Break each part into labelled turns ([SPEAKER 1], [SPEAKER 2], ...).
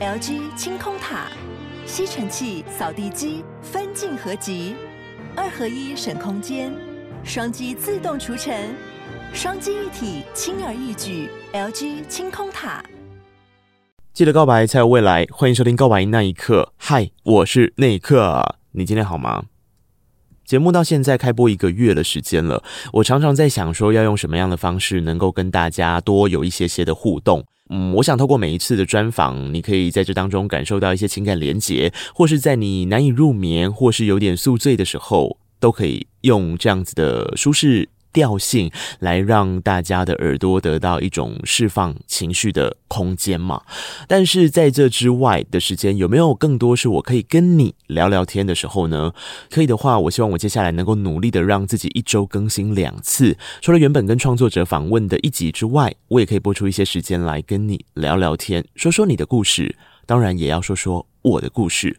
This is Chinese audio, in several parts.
[SPEAKER 1] LG 清空塔，吸尘器、扫地机分镜合集，二合一省空间，双击自动除尘，双击一体轻而易举。LG 清空塔，
[SPEAKER 2] 记得告白才有未来。欢迎收听《告白那一刻》，嗨，我是那一刻，你今天好吗？节目到现在开播一个月的时间了，我常常在想说要用什么样的方式能够跟大家多有一些些的互动。嗯，我想透过每一次的专访，你可以在这当中感受到一些情感连结，或是在你难以入眠或是有点宿醉的时候，都可以用这样子的舒适。调性来让大家的耳朵得到一种释放情绪的空间嘛。但是在这之外的时间，有没有更多是我可以跟你聊聊天的时候呢？可以的话，我希望我接下来能够努力的让自己一周更新两次。除了原本跟创作者访问的一集之外，我也可以播出一些时间来跟你聊聊天，说说你的故事，当然也要说说我的故事。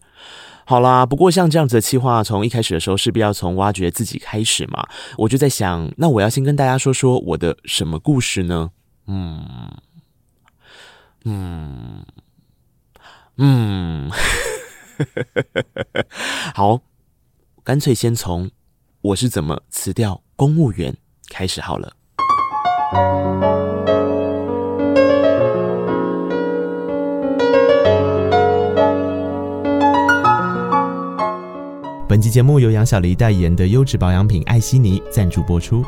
[SPEAKER 2] 好啦，不过像这样子的企划，从一开始的时候势必要从挖掘自己开始嘛。我就在想，那我要先跟大家说说我的什么故事呢？嗯嗯嗯，好，干脆先从我是怎么辞掉公务员开始好了。本期节目由杨小黎代言的优质保养品艾希尼赞助播出。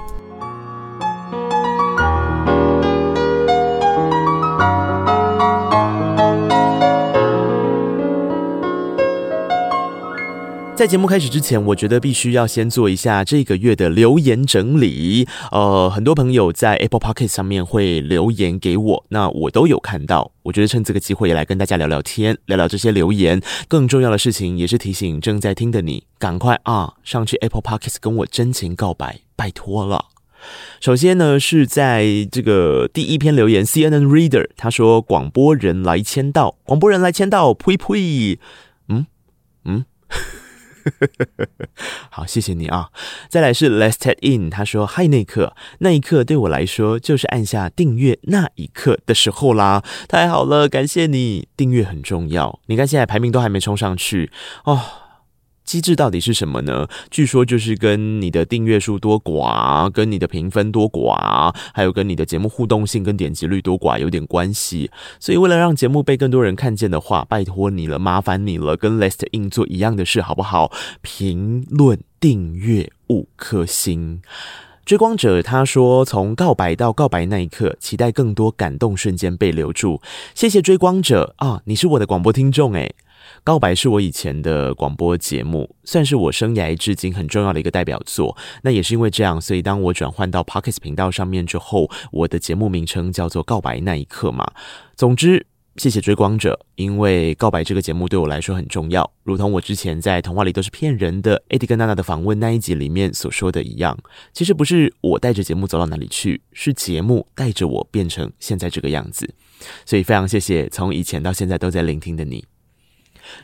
[SPEAKER 2] 在节目开始之前，我觉得必须要先做一下这个月的留言整理。呃，很多朋友在 Apple Podcast 上面会留言给我，那我都有看到。我觉得趁这个机会也来跟大家聊聊天，聊聊这些留言。更重要的事情也是提醒正在听的你，赶快啊上去 Apple Podcast 跟我真情告白，拜托了。首先呢，是在这个第一篇留言，CNN Reader 他说：“广播人来签到，广播人来签到，呸呸，嗯嗯。” 好，谢谢你啊！再来是 Let's Take In，他说：“嗨，那一刻，那一刻对我来说就是按下订阅那一刻的时候啦！太好了，感谢你，订阅很重要。你看现在排名都还没冲上去哦。”机制到底是什么呢？据说就是跟你的订阅数多寡、跟你的评分多寡，还有跟你的节目互动性跟点击率多寡有点关系。所以为了让节目被更多人看见的话，拜托你了，麻烦你了，跟 Last In 做一样的事好不好？评论、订阅五颗星。追光者他说：“从告白到告白那一刻，期待更多感动瞬间被留住。”谢谢追光者啊，你是我的广播听众诶。告白是我以前的广播节目，算是我生涯至今很重要的一个代表作。那也是因为这样，所以当我转换到 Podcast 频道上面之后，我的节目名称叫做《告白那一刻》嘛。总之，谢谢追光者，因为告白这个节目对我来说很重要，如同我之前在童话里都是骗人的 Eddie 跟娜娜的访问那一集里面所说的一样，其实不是我带着节目走到哪里去，是节目带着我变成现在这个样子。所以非常谢谢从以前到现在都在聆听的你。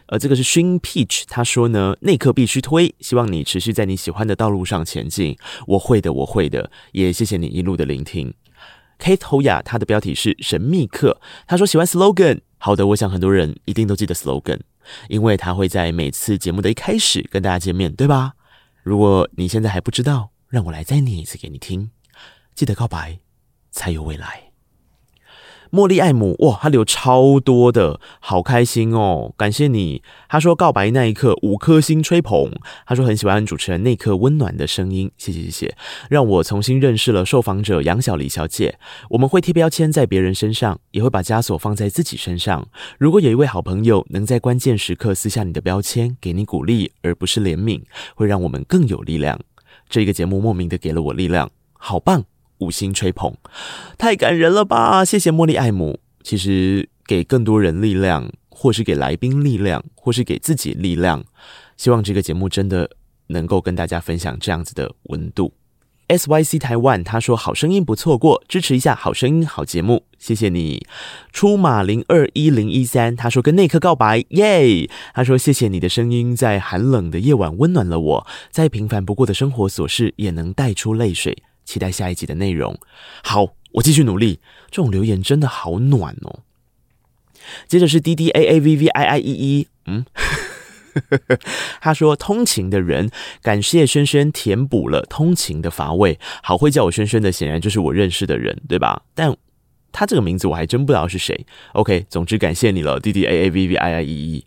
[SPEAKER 2] 呃，这个是 Shin Peach，他说呢，那一刻必须推，希望你持续在你喜欢的道路上前进。我会的，我会的，也谢谢你一路的聆听。Kate Hoya，他的标题是神秘客，他说喜欢 slogan。好的，我想很多人一定都记得 slogan，因为他会在每次节目的一开始跟大家见面，对吧？如果你现在还不知道，让我来再念一次给你听。记得告白，才有未来。茉莉爱姆，哇，他留超多的，好开心哦！感谢你。他说告白那一刻五颗星吹捧，他说很喜欢主持人那颗温暖的声音，谢谢谢谢，让我重新认识了受访者杨小黎小姐。我们会贴标签在别人身上，也会把枷锁放在自己身上。如果有一位好朋友能在关键时刻撕下你的标签，给你鼓励而不是怜悯，会让我们更有力量。这个节目莫名的给了我力量，好棒！五星吹捧，太感人了吧！谢谢茉莉艾姆。其实给更多人力量，或是给来宾力量，或是给自己力量。希望这个节目真的能够跟大家分享这样子的温度。SYC 台湾他说好声音不错过，支持一下好声音好节目，谢谢你。出马零二一零一三他说跟内科告白耶，他说谢谢你的声音在寒冷的夜晚温暖了我，再平凡不过的生活琐事也能带出泪水。期待下一集的内容。好，我继续努力。这种留言真的好暖哦。接着是 D D A A V V I I E E，嗯，他说通勤的人，感谢轩轩填补了通勤的乏味。好会叫我轩轩的，显然就是我认识的人，对吧？但他这个名字我还真不知道是谁。OK，总之感谢你了，D D A A V V I I E E。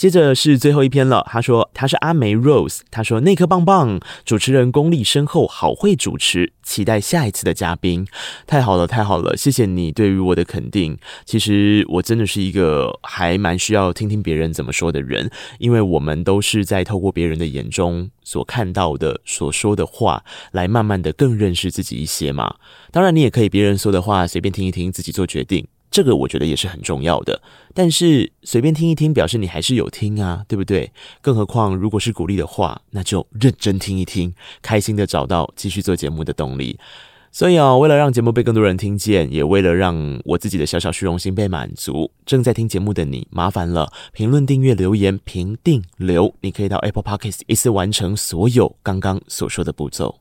[SPEAKER 2] 接着是最后一篇了。他说他是阿梅 Rose，他说那颗棒棒，主持人功力深厚，好会主持，期待下一次的嘉宾。太好了，太好了，谢谢你对于我的肯定。其实我真的是一个还蛮需要听听别人怎么说的人，因为我们都是在透过别人的眼中所看到的、所说的话，来慢慢的更认识自己一些嘛。当然，你也可以别人说的话随便听一听，自己做决定。这个我觉得也是很重要的，但是随便听一听，表示你还是有听啊，对不对？更何况如果是鼓励的话，那就认真听一听，开心的找到继续做节目的动力。所以啊，为了让节目被更多人听见，也为了让我自己的小小虚荣心被满足，正在听节目的你，麻烦了，评论、订阅、留言、评定、留，你可以到 Apple Podcast 一次完成所有刚刚所说的步骤。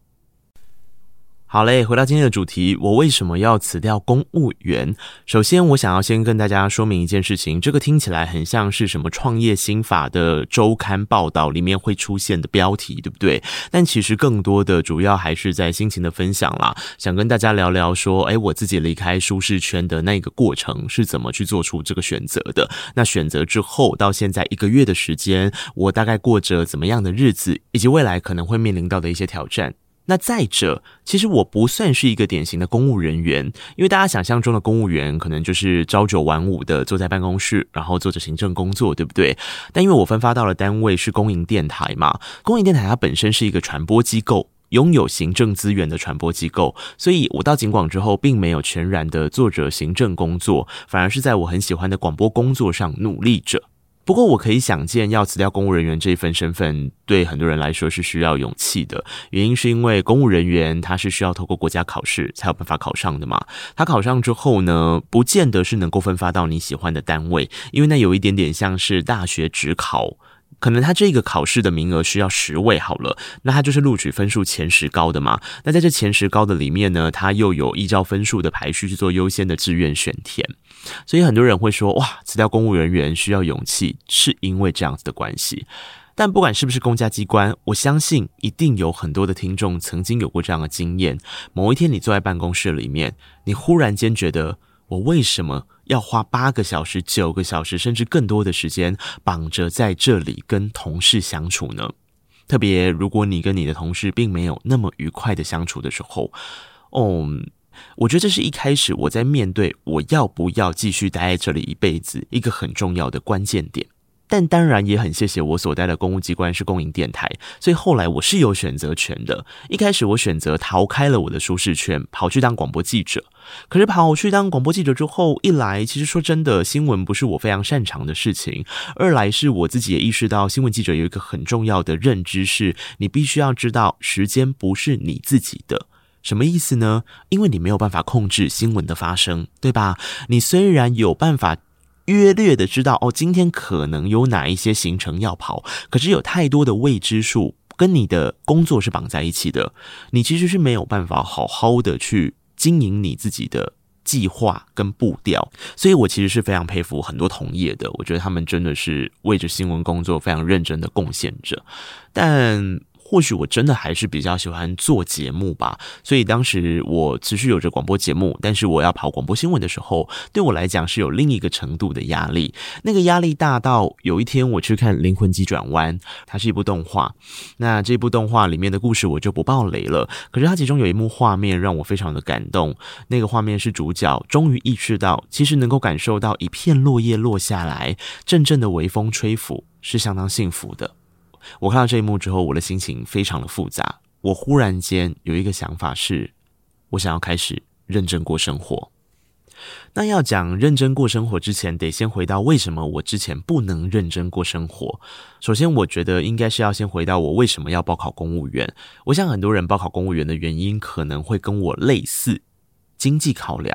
[SPEAKER 2] 好嘞，回到今天的主题，我为什么要辞掉公务员？首先，我想要先跟大家说明一件事情，这个听起来很像是什么创业心法的周刊报道里面会出现的标题，对不对？但其实更多的主要还是在心情的分享啦，想跟大家聊聊说，诶，我自己离开舒适圈的那个过程是怎么去做出这个选择的？那选择之后到现在一个月的时间，我大概过着怎么样的日子，以及未来可能会面临到的一些挑战。那再者，其实我不算是一个典型的公务人员，因为大家想象中的公务员可能就是朝九晚五的坐在办公室，然后做着行政工作，对不对？但因为我分发到了单位是公营电台嘛，公营电台它本身是一个传播机构，拥有行政资源的传播机构，所以我到警广之后，并没有全然的做着行政工作，反而是在我很喜欢的广播工作上努力着。不过，我可以想见，要辞掉公务人员这一份身份，对很多人来说是需要勇气的。原因是因为公务人员他是需要透过国家考试才有办法考上的嘛。他考上之后呢，不见得是能够分发到你喜欢的单位，因为那有一点点像是大学指考。可能他这个考试的名额需要十位好了，那他就是录取分数前十高的嘛。那在这前十高的里面呢，他又有依照分数的排序去做优先的志愿选填。所以很多人会说，哇，辞掉公务人员需要勇气，是因为这样子的关系。但不管是不是公家机关，我相信一定有很多的听众曾经有过这样的经验。某一天你坐在办公室里面，你忽然间觉得，我为什么要花八个小时、九个小时，甚至更多的时间绑着在这里跟同事相处呢？特别如果你跟你的同事并没有那么愉快的相处的时候，哦，我觉得这是一开始我在面对我要不要继续待在这里一辈子一个很重要的关键点。但当然也很谢谢我所待的公务机关是公营电台，所以后来我是有选择权的。一开始我选择逃开了我的舒适圈，跑去当广播记者。可是跑去当广播记者之后，一来其实说真的，新闻不是我非常擅长的事情；二来是我自己也意识到，新闻记者有一个很重要的认知是，你必须要知道时间不是你自己的。什么意思呢？因为你没有办法控制新闻的发生，对吧？你虽然有办法。约略的知道哦，今天可能有哪一些行程要跑，可是有太多的未知数跟你的工作是绑在一起的，你其实是没有办法好好的去经营你自己的计划跟步调。所以我其实是非常佩服很多同业的，我觉得他们真的是为着新闻工作非常认真的贡献者，但。或许我真的还是比较喜欢做节目吧，所以当时我持续有着广播节目，但是我要跑广播新闻的时候，对我来讲是有另一个程度的压力。那个压力大到有一天我去看《灵魂急转弯》，它是一部动画。那这部动画里面的故事我就不爆雷了，可是它其中有一幕画面让我非常的感动。那个画面是主角终于意识到，其实能够感受到一片落叶落下来，阵阵的微风吹拂，是相当幸福的。我看到这一幕之后，我的心情非常的复杂。我忽然间有一个想法是，我想要开始认真过生活。那要讲认真过生活之前，得先回到为什么我之前不能认真过生活。首先，我觉得应该是要先回到我为什么要报考公务员。我想很多人报考公务员的原因可能会跟我类似。经济考量，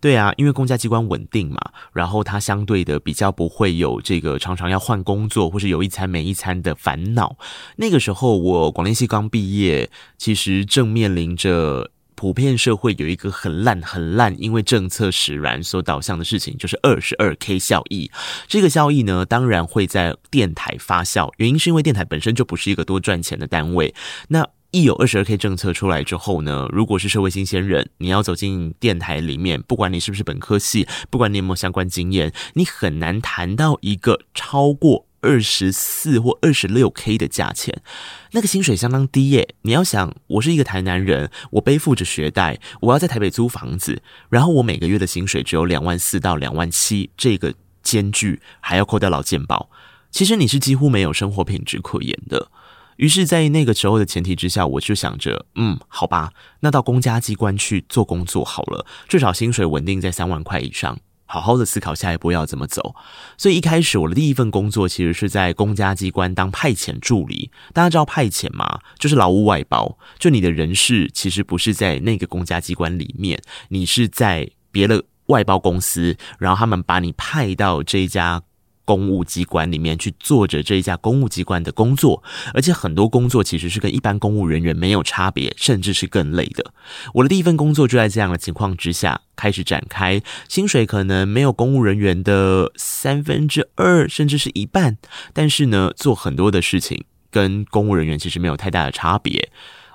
[SPEAKER 2] 对啊，因为公家机关稳定嘛，然后它相对的比较不会有这个常常要换工作或是有一餐没一餐的烦恼。那个时候我广电系刚毕业，其实正面临着普遍社会有一个很烂很烂，因为政策使然所导向的事情，就是二十二 K 效益。这个效益呢，当然会在电台发酵，原因是因为电台本身就不是一个多赚钱的单位。那一有二十二 K 政策出来之后呢，如果是社会新鲜人，你要走进电台里面，不管你是不是本科系，不管你有没有相关经验，你很难谈到一个超过二十四或二十六 K 的价钱。那个薪水相当低耶。你要想，我是一个台南人，我背负着学贷，我要在台北租房子，然后我每个月的薪水只有两万四到两万七，这个间距还要扣掉老健保，其实你是几乎没有生活品质可言的。于是，在那个时候的前提之下，我就想着，嗯，好吧，那到公家机关去做工作好了，至少薪水稳定在三万块以上，好好的思考下一步要怎么走。所以一开始我的第一份工作其实是在公家机关当派遣助理。大家知道派遣吗？就是劳务外包，就你的人事其实不是在那个公家机关里面，你是在别的外包公司，然后他们把你派到这一家。公务机关里面去做着这一家公务机关的工作，而且很多工作其实是跟一般公务人员没有差别，甚至是更累的。我的第一份工作就在这样的情况之下开始展开，薪水可能没有公务人员的三分之二，甚至是一半，但是呢，做很多的事情跟公务人员其实没有太大的差别。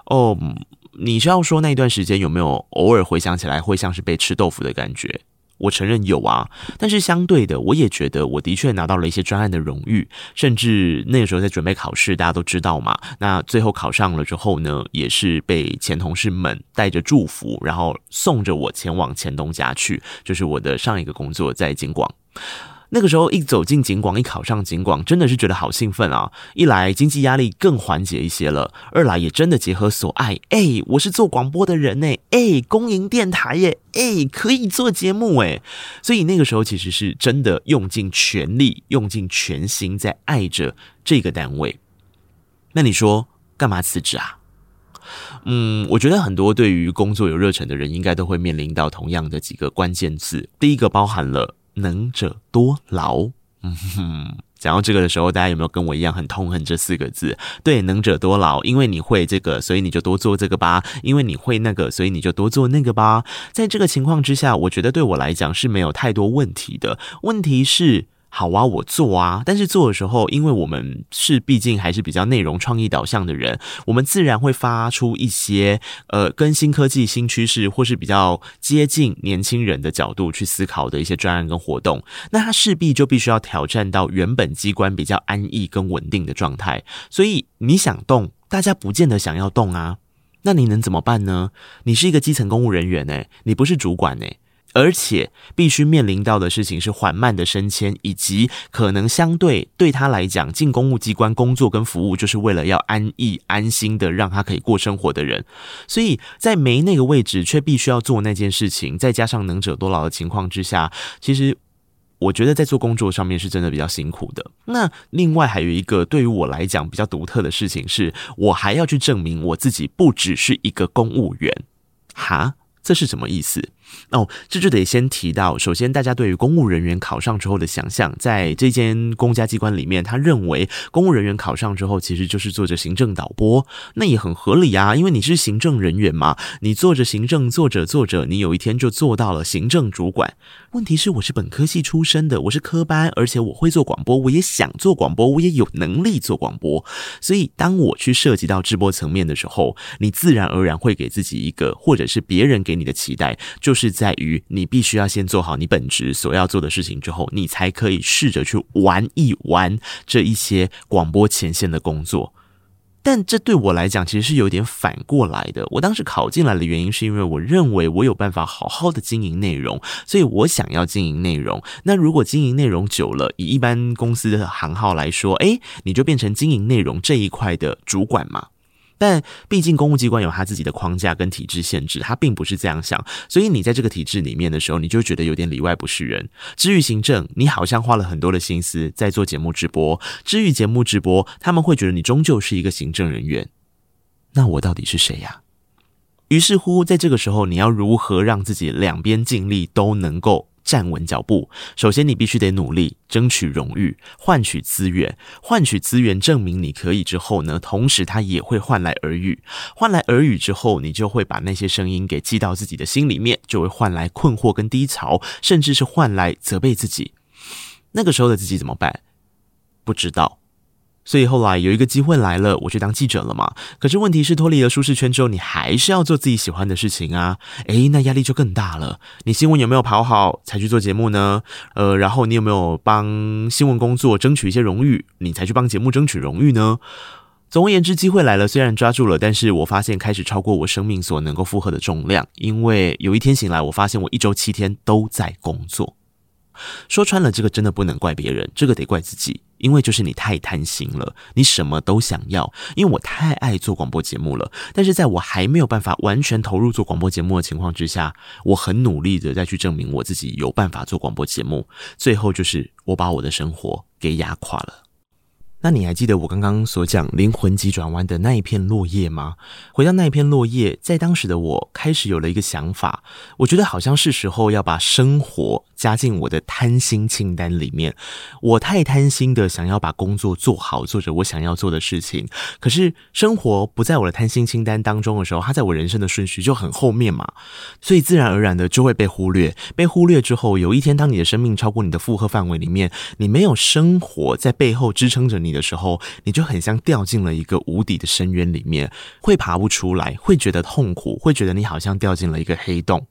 [SPEAKER 2] 哦，你是要说那一段时间有没有偶尔回想起来会像是被吃豆腐的感觉？我承认有啊，但是相对的，我也觉得我的确拿到了一些专案的荣誉，甚至那个时候在准备考试，大家都知道嘛。那最后考上了之后呢，也是被前同事们带着祝福，然后送着我前往前东家去，就是我的上一个工作在金广。那个时候一走进警广，一考上警广，真的是觉得好兴奋啊！一来经济压力更缓解一些了，二来也真的结合所爱，哎，我是做广播的人呢，哎，公营电台耶，哎，可以做节目哎，所以那个时候其实是真的用尽全力、用尽全心在爱着这个单位。那你说干嘛辞职啊？嗯，我觉得很多对于工作有热忱的人，应该都会面临到同样的几个关键字，第一个包含了。能者多劳，嗯哼，讲到这个的时候，大家有没有跟我一样很痛恨这四个字？对，能者多劳，因为你会这个，所以你就多做这个吧；因为你会那个，所以你就多做那个吧。在这个情况之下，我觉得对我来讲是没有太多问题的。问题是。好啊，我做啊，但是做的时候，因为我们是毕竟还是比较内容创意导向的人，我们自然会发出一些呃，跟新科技、新趋势或是比较接近年轻人的角度去思考的一些专案跟活动。那它势必就必须要挑战到原本机关比较安逸跟稳定的状态。所以你想动，大家不见得想要动啊。那你能怎么办呢？你是一个基层公务人员诶，你不是主管诶。而且必须面临到的事情是缓慢的升迁，以及可能相对对他来讲，进公务机关工作跟服务就是为了要安逸安心的让他可以过生活的人，所以在没那个位置却必须要做那件事情，再加上能者多劳的情况之下，其实我觉得在做工作上面是真的比较辛苦的。那另外还有一个对于我来讲比较独特的事情是，我还要去证明我自己不只是一个公务员，哈，这是什么意思？哦，这就得先提到，首先大家对于公务人员考上之后的想象，在这间公家机关里面，他认为公务人员考上之后，其实就是做着行政导播，那也很合理啊，因为你是行政人员嘛，你做着行政，做着做着，你有一天就做到了行政主管。问题是，我是本科系出身的，我是科班，而且我会做广播，我也想做广播，我也有能力做广播，所以当我去涉及到直播层面的时候，你自然而然会给自己一个，或者是别人给你的期待，就是。在于你必须要先做好你本职所要做的事情之后，你才可以试着去玩一玩这一些广播前线的工作。但这对我来讲其实是有点反过来的。我当时考进来的原因是因为我认为我有办法好好的经营内容，所以我想要经营内容。那如果经营内容久了，以一般公司的行号来说，诶，你就变成经营内容这一块的主管嘛。但毕竟公务机关有他自己的框架跟体制限制，他并不是这样想，所以你在这个体制里面的时候，你就觉得有点里外不是人。至于行政，你好像花了很多的心思在做节目直播；至于节目直播，他们会觉得你终究是一个行政人员。那我到底是谁呀？于是乎，在这个时候，你要如何让自己两边尽力都能够站稳脚步。首先，你必须得努力争取荣誉，换取资源，换取资源证明你可以之后呢，同时他也会换来耳语，换来耳语之后，你就会把那些声音给记到自己的心里面，就会换来困惑跟低潮，甚至是换来责备自己。那个时候的自己怎么办？不知道。所以后来有一个机会来了，我去当记者了嘛。可是问题是脱离了舒适圈之后，你还是要做自己喜欢的事情啊。诶，那压力就更大了。你新闻有没有跑好才去做节目呢？呃，然后你有没有帮新闻工作争取一些荣誉，你才去帮节目争取荣誉呢？总而言之，机会来了，虽然抓住了，但是我发现开始超过我生命所能够负荷的重量。因为有一天醒来，我发现我一周七天都在工作。说穿了，这个真的不能怪别人，这个得怪自己。因为就是你太贪心了，你什么都想要。因为我太爱做广播节目了，但是在我还没有办法完全投入做广播节目的情况之下，我很努力的再去证明我自己有办法做广播节目。最后就是我把我的生活给压垮了。那你还记得我刚刚所讲灵魂急转弯的那一片落叶吗？回到那一片落叶，在当时的我开始有了一个想法，我觉得好像是时候要把生活加进我的贪心清单里面。我太贪心的想要把工作做好，做着我想要做的事情。可是生活不在我的贪心清单当中的时候，它在我人生的顺序就很后面嘛，所以自然而然的就会被忽略。被忽略之后，有一天当你的生命超过你的负荷范围里面，你没有生活在背后支撑着你。的时候，你就很像掉进了一个无底的深渊里面，会爬不出来，会觉得痛苦，会觉得你好像掉进了一个黑洞。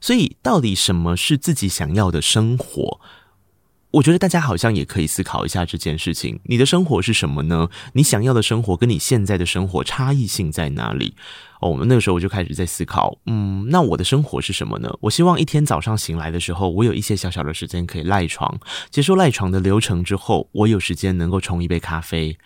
[SPEAKER 2] 所以，到底什么是自己想要的生活？我觉得大家好像也可以思考一下这件事情。你的生活是什么呢？你想要的生活跟你现在的生活差异性在哪里？哦，我们那个时候我就开始在思考，嗯，那我的生活是什么呢？我希望一天早上醒来的时候，我有一些小小的时间可以赖床，结束赖床的流程之后，我有时间能够冲一杯咖啡。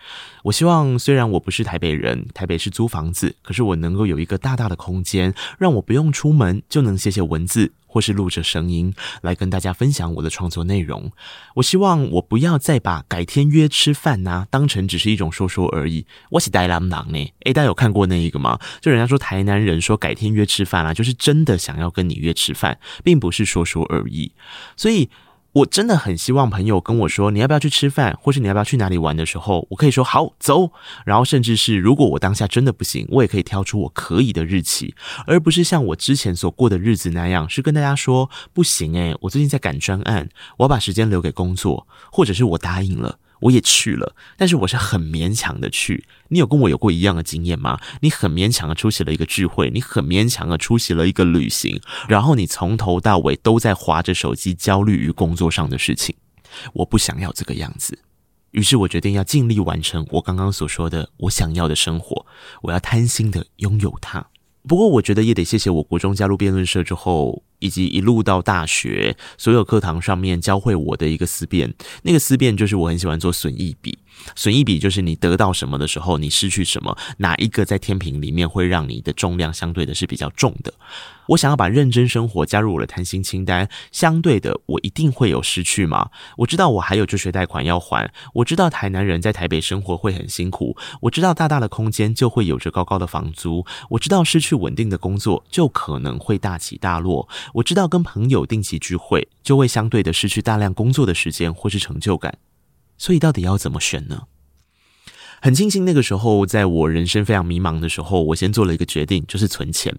[SPEAKER 2] 我希望虽然我不是台北人，台北是租房子，可是我能够有一个大大的空间，让我不用出门就能写写文字。或是录着声音来跟大家分享我的创作内容。我希望我不要再把改天约吃饭呐、当成只是一种说说而已。我是台南人呢，诶，大家有看过那一个吗？就人他说台南人说改天约吃饭啊，就是真的想要跟你约吃饭，并不是说说而已。所以。我真的很希望朋友跟我说，你要不要去吃饭，或是你要不要去哪里玩的时候，我可以说好，走。然后甚至是如果我当下真的不行，我也可以挑出我可以的日期，而不是像我之前所过的日子那样，是跟大家说不行诶，我最近在赶专案，我要把时间留给工作，或者是我答应了。我也去了，但是我是很勉强的去。你有跟我有过一样的经验吗？你很勉强的出席了一个聚会，你很勉强的出席了一个旅行，然后你从头到尾都在划着手机，焦虑于工作上的事情。我不想要这个样子，于是我决定要尽力完成我刚刚所说的我想要的生活，我要贪心的拥有它。不过，我觉得也得谢谢我国中加入辩论社之后，以及一路到大学，所有课堂上面教会我的一个思辨。那个思辨就是我很喜欢做损益比。损益比就是你得到什么的时候，你失去什么，哪一个在天平里面会让你的重量相对的是比较重的？我想要把认真生活加入我的贪心清单，相对的，我一定会有失去吗？我知道我还有助学贷款要还，我知道台南人在台北生活会很辛苦，我知道大大的空间就会有着高高的房租，我知道失去稳定的工作就可能会大起大落，我知道跟朋友定期聚会就会相对的失去大量工作的时间或是成就感。所以到底要怎么选呢？很庆幸那个时候，在我人生非常迷茫的时候，我先做了一个决定，就是存钱。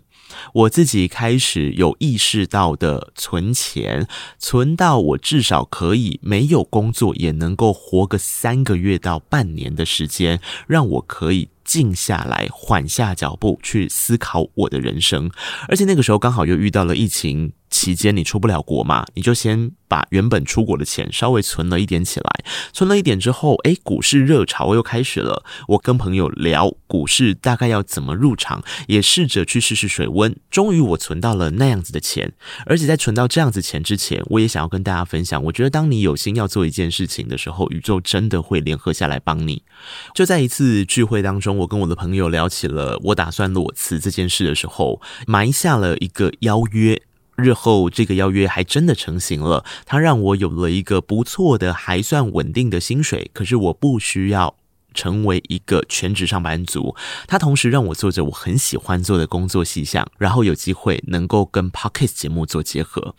[SPEAKER 2] 我自己开始有意识到的存钱，存到我至少可以没有工作也能够活个三个月到半年的时间，让我可以静下来，缓下脚步去思考我的人生。而且那个时候刚好又遇到了疫情。期间你出不了国嘛，你就先把原本出国的钱稍微存了一点起来，存了一点之后，诶，股市热潮又开始了。我跟朋友聊股市大概要怎么入场，也试着去试试水温。终于我存到了那样子的钱，而且在存到这样子钱之前，我也想要跟大家分享，我觉得当你有心要做一件事情的时候，宇宙真的会联合下来帮你。就在一次聚会当中，我跟我的朋友聊起了我打算裸辞这件事的时候，埋下了一个邀约。日后这个邀约还真的成型了，他让我有了一个不错的、还算稳定的薪水，可是我不需要成为一个全职上班族。他同时让我做着我很喜欢做的工作细项，然后有机会能够跟 Podcast 节目做结合。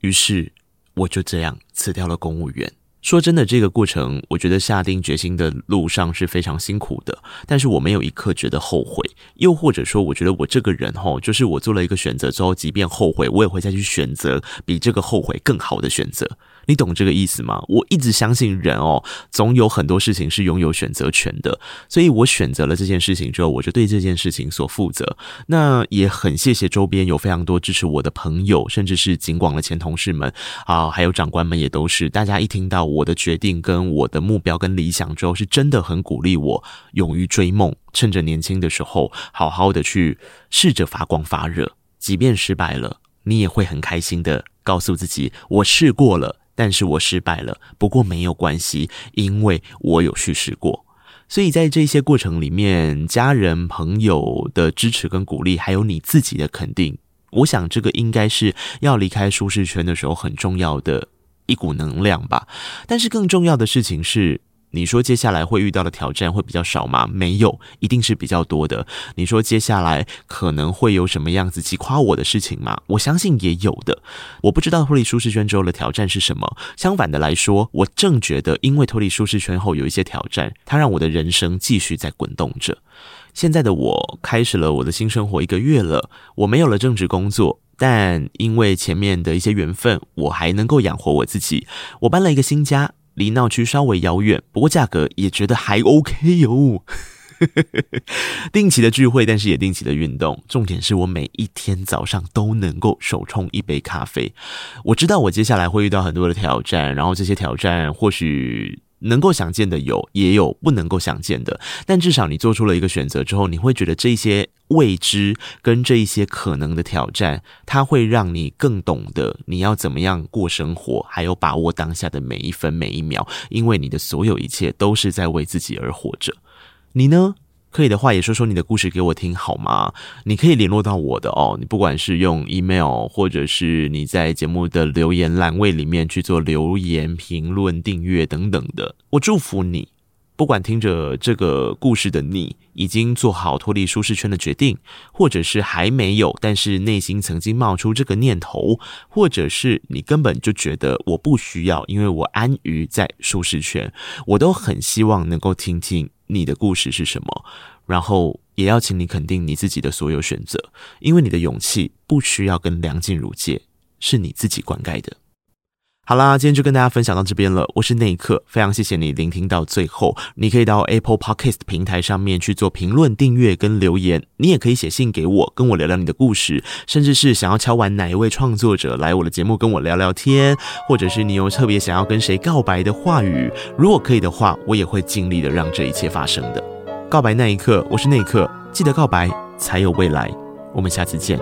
[SPEAKER 2] 于是我就这样辞掉了公务员。说真的，这个过程我觉得下定决心的路上是非常辛苦的，但是我没有一刻觉得后悔。又或者说，我觉得我这个人哈，就是我做了一个选择之后，即便后悔，我也会再去选择比这个后悔更好的选择。你懂这个意思吗？我一直相信人哦，总有很多事情是拥有选择权的，所以我选择了这件事情之后，我就对这件事情所负责。那也很谢谢周边有非常多支持我的朋友，甚至是警广的前同事们啊，还有长官们也都是，大家一听到我的决定跟我的目标跟理想之后，是真的很鼓励我勇于追梦，趁着年轻的时候好好的去试着发光发热，即便失败了，你也会很开心的告诉自己，我试过了。但是我失败了，不过没有关系，因为我有去试过。所以在这些过程里面，家人朋友的支持跟鼓励，还有你自己的肯定，我想这个应该是要离开舒适圈的时候很重要的一股能量吧。但是更重要的事情是。你说接下来会遇到的挑战会比较少吗？没有，一定是比较多的。你说接下来可能会有什么样子击垮我的事情吗？我相信也有的。我不知道脱离舒适圈之后的挑战是什么。相反的来说，我正觉得因为脱离舒适圈后有一些挑战，它让我的人生继续在滚动着。现在的我开始了我的新生活一个月了，我没有了正职工作，但因为前面的一些缘分，我还能够养活我自己。我搬了一个新家。离闹区稍微遥远，不过价格也觉得还 OK 哟。定期的聚会，但是也定期的运动。重点是我每一天早上都能够手冲一杯咖啡。我知道我接下来会遇到很多的挑战，然后这些挑战或许。能够想见的有，也有不能够想见的。但至少你做出了一个选择之后，你会觉得这些未知跟这一些可能的挑战，它会让你更懂得你要怎么样过生活，还有把握当下的每一分每一秒，因为你的所有一切都是在为自己而活着。你呢？可以的话，也说说你的故事给我听好吗？你可以联络到我的哦。你不管是用 email，或者是你在节目的留言栏位里面去做留言、评论、订阅等等的，我祝福你。不管听着这个故事的你已经做好脱离舒适圈的决定，或者是还没有，但是内心曾经冒出这个念头，或者是你根本就觉得我不需要，因为我安于在舒适圈，我都很希望能够听听你的故事是什么，然后也要请你肯定你自己的所有选择，因为你的勇气不需要跟梁静茹借，是你自己灌溉的。好啦，今天就跟大家分享到这边了。我是内克，非常谢谢你聆听到最后。你可以到 Apple Podcast 平台上面去做评论、订阅跟留言。你也可以写信给我，跟我聊聊你的故事，甚至是想要敲完哪一位创作者来我的节目跟我聊聊天，或者是你有特别想要跟谁告白的话语，如果可以的话，我也会尽力的让这一切发生的。告白那一刻，我是内克，记得告白才有未来。我们下次见。